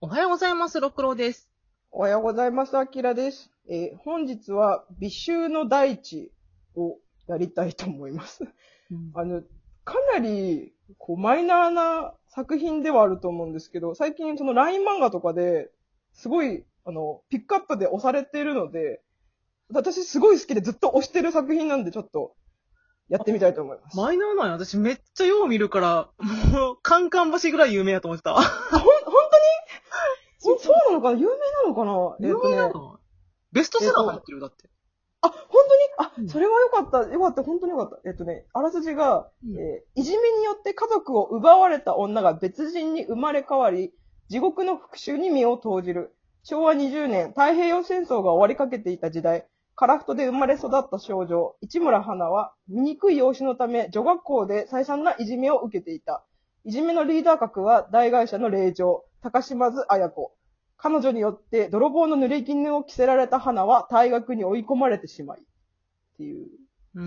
おはようございます、六郎です。おはようございます。あきらです。えー本日は美醜の大地をやりたいと思います。あの、かなり、こう、マイナーな作品ではあると思うんですけど、最近その LINE 漫画とかで、すごい、あの、ピックアップで押されているので、私すごい好きでずっと押してる作品なんで、ちょっと、やってみたいと思います。マイナーなんや。私めっちゃよう見るから、もう、カンカン橋ぐらい有名やと思ってた。ほん、そそうなのかな？有名なのかな？有名なの？ベストセラー入ってるよ、だって。あ、本当に？あ、うんそれはよかった。よかった。本当によかった。えっとね、あらすじが、うんえーいじめによって家族を奪われた女が別人に生まれ変わり、地獄の復讐に身を投じる。昭和20年、太平洋戦争が終わりかけていた時代、樺太で生まれ育った少女、市村花は、醜い容姿のため、女学校で再三ないじめを受けていた。いじめのリーダー格は大会社の令嬢、高島津綾子。彼女によって泥棒の濡れ衣を着せられた花は退学に追い込まれてしまい。っていう。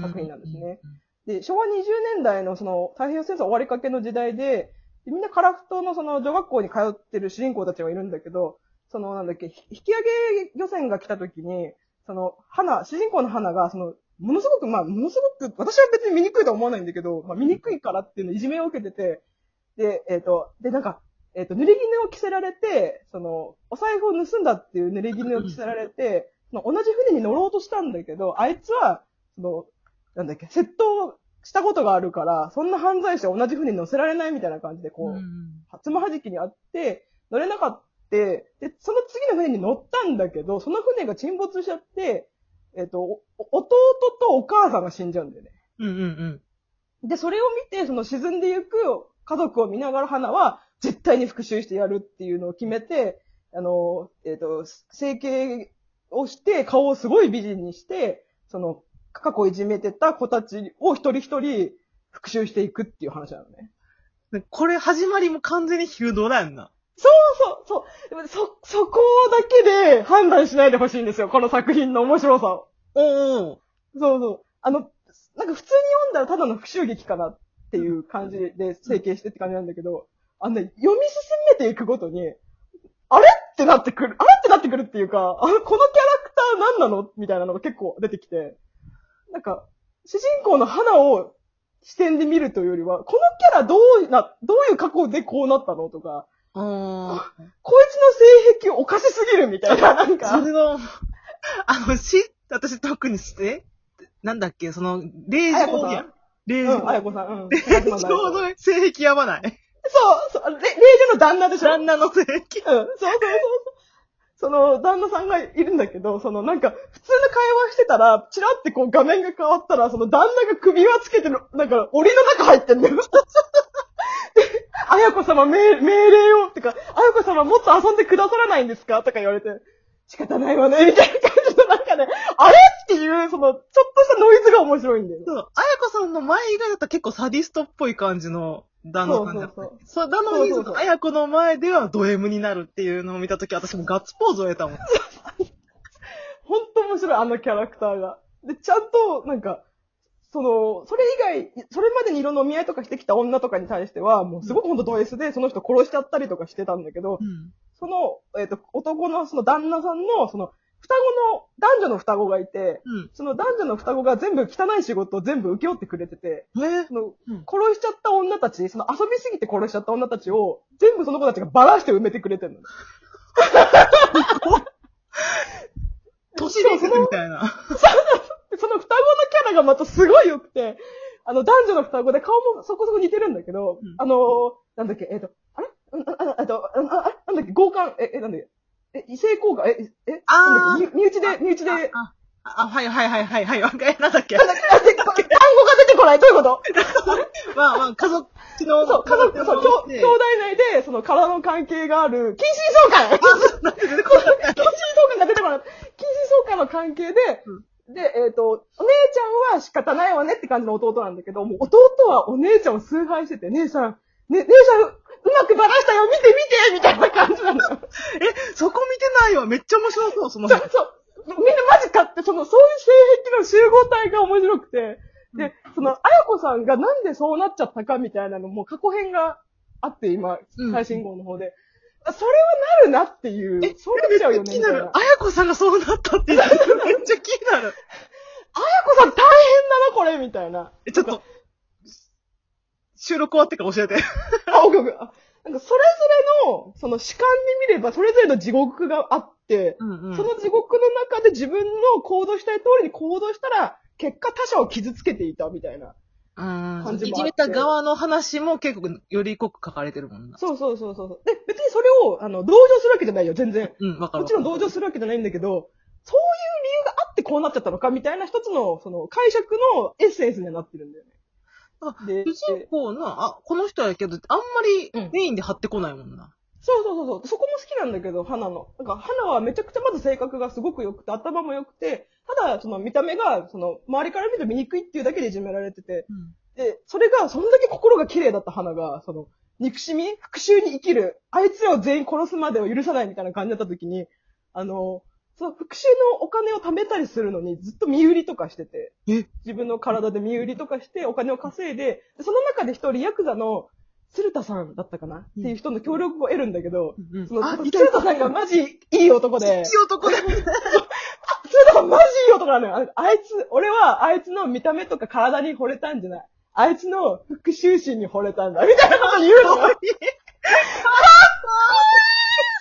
作品なんですね。で、昭和20年代のその太平洋戦争終わりかけの時代で、でみんなカラフトのその女学校に通ってる主人公たちがいるんだけど、そのなんだっけ、ひ引き上げ漁船が来た時に、その花、主人公の花が、その、ものすごく、まあ、ものすごく、私は別に醜いとは思わないんだけど、まあ、醜いからっていうのいじめを受けてて、で、えっ、と、で、なんか、えっ、と、濡れ衣を着せられて、その、お財布を盗んだっていう濡れ衣を着せられて、その同じ船に乗ろうとしたんだけど、あいつは、その、なんだっけ、窃盗したことがあるから、そんな犯罪者を同じ船に乗せられないみたいな感じで、こう、つまはじきにあって、乗れなかった。で、その次の船に乗ったんだけど、その船が沈没しちゃって、えっ、と、お弟とお母さんが死んじゃうんだよね。うんうんうん。で、それを見て、その沈んでゆく家族を見ながら花は、絶対に復讐してやるっていうのを決めて、あの、えっ、と、整形をして、顔をすごい美人にして、その、過去いじめてた子たちを一人一人復讐していくっていう話なのね。でこれ始まりも完全に昼ドラやんな。そうそう。でもそ、そこだけで判断しないでほしいんですよ。この作品の面白さを。おーおそうそう。あの、なんか普通に読んだらただの復讐劇かなっていう感じで整形してって感じなんだけど、あのね、読み進めていくごとに、あれってなってくる、あれってなってくるっていうか、あの、このキャラクター何なのみたいなのが結構出てきて、なんか、主人公の花を視点で見るというよりは、このキャラどうな、どういう過去でこうなったのとか、ー。あこいつの性癖おかしすぎるみたいな、なんー。そか。れの、あの、し、私特にして、なんだっけ、その、霊場や。霊うん、あ場。やこさん、うん。霊場の性癖合わない？そう、そう、れ霊女の旦那でしょ？旦那の性癖。うん、そうそうそうそう。その、旦那さんがいるんだけど、そのなんか、普通の会話してたら、チラってこう画面が変わったら、その旦那が首輪つけてる、なんか、檻の中入ってんだよ。で、あやこ様命命令を、ってか、あやこ様もっと遊んでくださらないんですか？とか言われて、仕方ないわね、みたいな感じのなんかね、あれ？っていう、その、ちょっとしたノイズが面白いんだよね。そう、あやこさんの前以外だったら結構サディストっぽい感じの旦那さんだった。そうそうそうなのに、そうそうそうそのあやこの前ではド M になるっていうのを見たとき、私もガッツポーズを得たもん。ほんと面白い、あのキャラクターが。で、ちゃんと、なんか、その、それ以外、それまでにいろんなお見合いとかしてきた女とかに対しては、もうすごくほんとド S で、その人殺しちゃったりとかしてたんだけど、うん。その、えっ、と、男のその旦那さんの、その、双子の、男女の双子がいて、うん。その男女の双子が全部汚い仕事を全部請け負ってくれてて、え？ーそのうん殺しちゃった女たち、その遊びすぎて殺しちゃった女たちを、全部その子たちがバラして埋めてくれてるのね。都市伝説みたいな。で その双子のキャラがまたすごい良くて、あの、男女の双子で顔もそこそこ似てるんだけど、うんあのーなんだっけ、えっ、と、あれ？うんあああと、あああなんだっけ、交換、え、え、なんだっけ、え、異性交換、え、え、あ身身内で、身内で、あ、あ、はいはいはいはいはい。わか え、なんだっけ？単語が出てこない？どういうこと？まあまあ、家族の、そう、家族、そう、兄兄弟内で、その、体の関係がある、近親相関。近親相関が出てこない。近親相関の関係で、で、えっ、と、お姉ちゃんは仕方ないわねって感じの弟なんだけど、もう弟はお姉ちゃんを崇拝してて、姉さん、ね、姉さん、うまくバラしたよ、見て見てみたいな感じなのよ。え、そこ見てないわ。めっちゃ面白そう、そのそう、そう。みんなマジかって、その、そういう性癖の集合体が面白くて、で、その、あやこさんがなんでそうなっちゃったかみたいなのも過去編があって、今うん、最新号の方で。あそれはなるなっていう。えそうなっちゃうよね。気になるみたいな。。あやこさんがそうなったって言ってるめっちゃ気になる。あやこさん大変だな、これみたいな。え、ちょっと、収録終わってから教えて。あ、オッケーオッケーあなんかそれぞれの、その主観で見れば、それぞれの地獄があって、うんうその地獄の中で自分の行動したい通りに行動したら、結果他者を傷つけていたみたいな。うん。感じもあっていじめた側の話も結構より濃く書かれてるもんな。そうそうそうそう。で、別にそれを、あの、同情するわけじゃないよ、全然。うん、わかる。もちろん同情するわけじゃないんだけど、そういう理由があってこうなっちゃったのかみたいな一つの、その、解釈のエッセンスにはなってるんだよね。で、主人公の、あ、この人やけど、あんまりメインで張ってこないもんな。そうそうそうそう。そこも好きなんだけど、花の。なんか、花はめちゃくちゃまず性格がすごく良くて、頭も良くて、ただ、その見た目が、その、周りから見ると醜いっていうだけでいじめられてて、うん。で、それが、そんだけ心が綺麗だった花が、その、憎しみ復讐に生きる、あいつらを全員殺すまでを許さないみたいな感じだった時に、あの、その復讐のお金を貯めたりするのにずっと身売りとかしてて、え？自分の体で身売りとかしてお金を稼いで、でその中で一人ヤクザの鶴田さんだったかな、っていう人の協力を得るんだけど、うんその、あ、鶴田さんがマジいい男で、いい男だ。鶴田さんマジいい男なのよ。ああいつ、俺はあいつの見た目とか体に惚れたんじゃない。あいつの復讐心に惚れたんだ。みたいなこと言うのよ。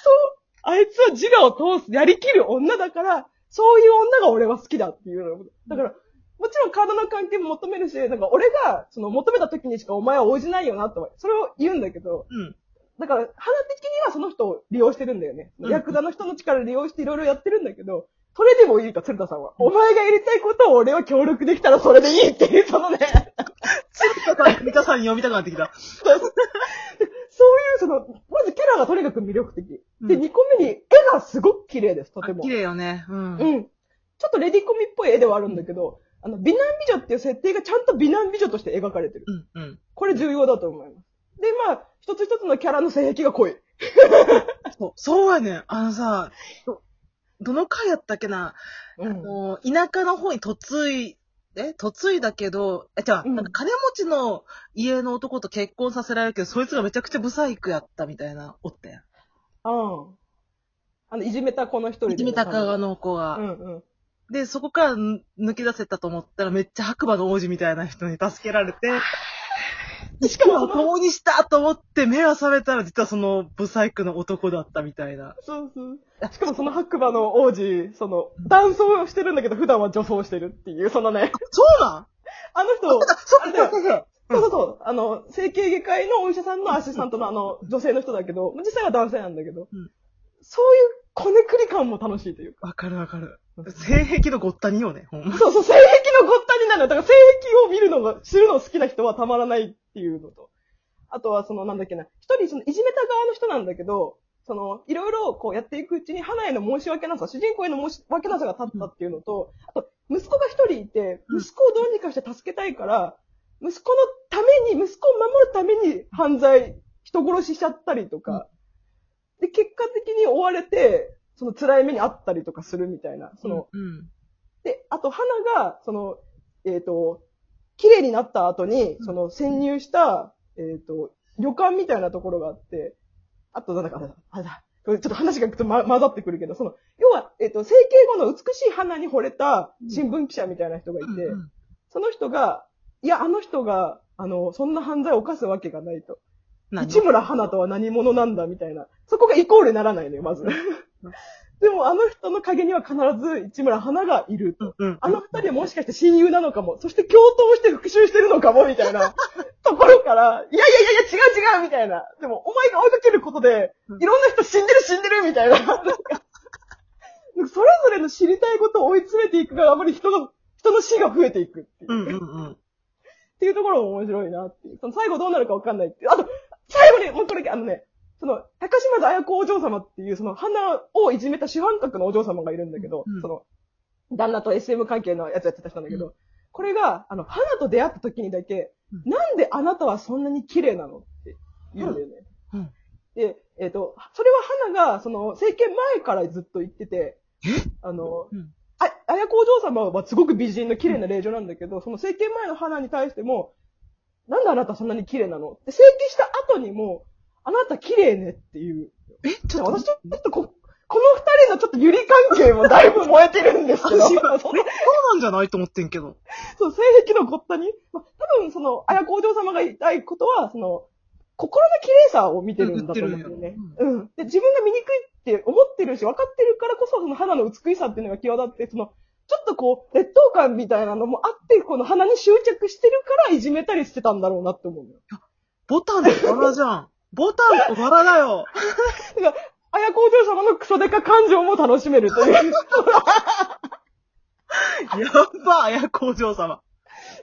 そう。あいつは自我を通す、やりきる女だから、そういう女が俺は好きだっていうの。だから、もちろん体の関係も求めるし、なんか俺が、その求めた時にしかお前は応じないよなと、それを言うんだけど、うん。だから、花的にはその人を利用してるんだよね。うんヤクザの人の力利用していろいろやってるんだけど、それでもいいか、鶴田さんは。お前がやりたいことを俺は協力できたらそれでいいっていう、そのね、鶴田さん、三田さんに読みたくなってきた。そういう、その、まずキャラがとにかく魅力的。で、うん2個目に、絵がすごく綺麗です、とても。あ綺麗よね。うん。うん。ちょっとレディコミっぽい絵ではあるんだけど、あの、美男美女っていう設定がちゃんと美男美女として描かれてる。うん。うん。これ重要だと思います。で、まあ、一つ一つのキャラの性癖が濃い。そう、そうやねん。あのさ、ど、どの回やったっけな、うん。もう、田舎の方に嫁い、え嫁いだけど、え、じゃあ、うんなんか金持ちの家の男と結婚させられるけど、そいつがめちゃくちゃブサイクやったみたいな、おったやん。うん。あの、いじめた子の一人で。いじめた側の子が。うんうん。で、そこからぬ抜け出せたと思ったら、めっちゃ白馬の王子みたいな人に助けられて、しかも共にしたと思って目が覚めたら、実はそのブサイクの男だったみたいな。そうそう。しかもその白馬の王子、その、男装をしてるんだけど、普段は女装してるっていう、そのね、そうなん？あの人、そうそうそうそうそうそう、あの、整形外科医のお医者さんのアシスタントのあの、女性の人だけど、実際は男性なんだけど、うんそういうこねくり感も楽しいというか。わかるわかる。性癖のごったによね、ほんま。そうそう、性癖のごったになるの。だから性癖を見るのが、知るの好きな人はたまらないっていうのと。あとはその、なんだっけな、一人その、いじめた側の人なんだけど、その、いろいろこうやっていくうちに、花への申し訳なさ、主人公への申し訳なさが立ったっていうのと、あと、息子が一人いて、うん息子をどうにかして助けたいから、息子のために、息子を守るために犯罪、人殺ししちゃったりとか、で、結果的に追われて、その辛い目にあったりとかするみたいな、その、うん。で、あと、花が、その、えっ、と、綺麗になった後に、その、潜入した、えっ、と、旅館みたいなところがあって、あと、なんだか、あれだ、これちょっと話がちょっと、ま、混ざってくるけど、その、要は、えっ、と、整形後の美しい花に惚れた新聞記者みたいな人がいて、うんその人が、いや、あの人が、あの、そんな犯罪を犯すわけがないと。何市村花とは何者なんだみたいな。そこがイコールにならないのよ、まず。でも、あの人の影には必ず市村花がいると。あの二人はもしかして親友なのかも。そして共闘して復讐してるのかも、みたいなところから、いやいやいやいや、違う違う、みたいな。でも、お前が追いかけることで、うんいろんな人死んでる死んでる、みたいな。なんかそれぞれの知りたいことを追い詰めていくが、あまり人の、人の死が増えていくっていう。うんうんうん。っていうところも面白いなっていう。その最後どうなるかわかんないっていう。あと、最後に、もうこれ、あのね、その、高島津綾子お嬢様っていう、その、花をいじめた主犯格のお嬢様がいるんだけど、うん。その、旦那と SM 関係のやつやってた人なんだけど、うこれが、あの、花と出会った時にだけ、うん。なんであなたはそんなに綺麗なのって言うんだよね。うん。うん。で、えっ、と、それは花が、その、政権前からずっと言ってて、あの、うん。あ、綾子お嬢様はすごく美人の綺麗な霊女なんだけど、その整形前の花に対しても、なんであなたそんなに綺麗なの？って整形した後にも、あなた綺麗ねっていう。え、ちょっと。私ちょっとこ、この二人のちょっとゆり関係もだいぶ燃えてるんですけど、私そうなんじゃないと思ってんけど。そう、性癖のごったに、まあ、多分その、綾子お嬢様が言いたいことは、その、心の綺麗さを見てるんだと思うんだよね。うん。で、自分が醜いって思ってるし、分かってるからこそ、その肌の美しさっていうのが際立って、その、ちょっとこう、劣等感みたいなのもあって、この鼻に執着してるからいじめたりしてたんだろうなって思うのよ。ボタンとバラじゃん。ボタンとバラだよ。綾子お嬢様のクソデカ感情も楽しめるという。やっば、綾子お嬢様。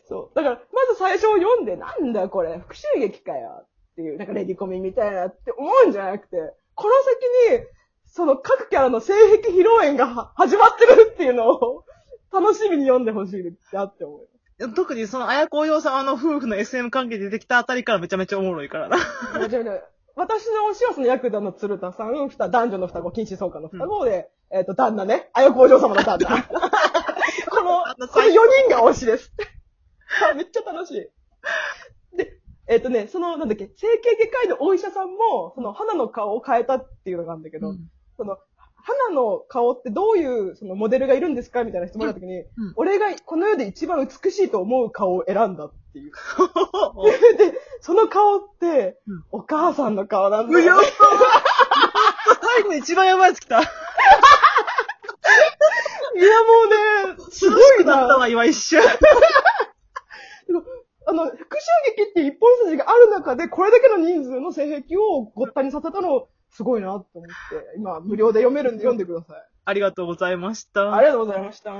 そう。だから、まず最初を読んで、なんだこれ、復讐劇かよっていう、なんかレディコミみたいなって思うんじゃなくて、この先に、その各キャラの性癖披露宴がは始まってるっていうのを、楽しみに読んでほしいなって思う。特にその綾子お嬢様の夫婦の SM 関係で出てきたあたりからめちゃめちゃおもろいからな。もちろんね私の推しはそのヤクザの鶴田さん、ふた男女の双子、禁止相関の双子で、えっ、と、旦那ね、あやこお嬢様の旦那。この、この4人が推しです。あ めっちゃ楽しい。で、えっ、とね、その、なんだっけ、整形外科医のお医者さんも、その、花の顔を変えたっていうのがあるんだけど、うんその、花の顔ってどういう、その、モデルがいるんですかみたいな質問の時に、うん俺がこの世で一番美しいと思う顔を選んだっていう。で、その顔ってうん、お母さんの顔なんだよね。最後に一番やばいやつ来た。いや、もうね、すごいな。だったわ、今一瞬。あの、復讐劇って一本筋がある中で、これだけの人数の性癖をごったにさせたの、すごいなと思って、今、無料で読めるんで読んでください。ありがとうございました。ありがとうございました。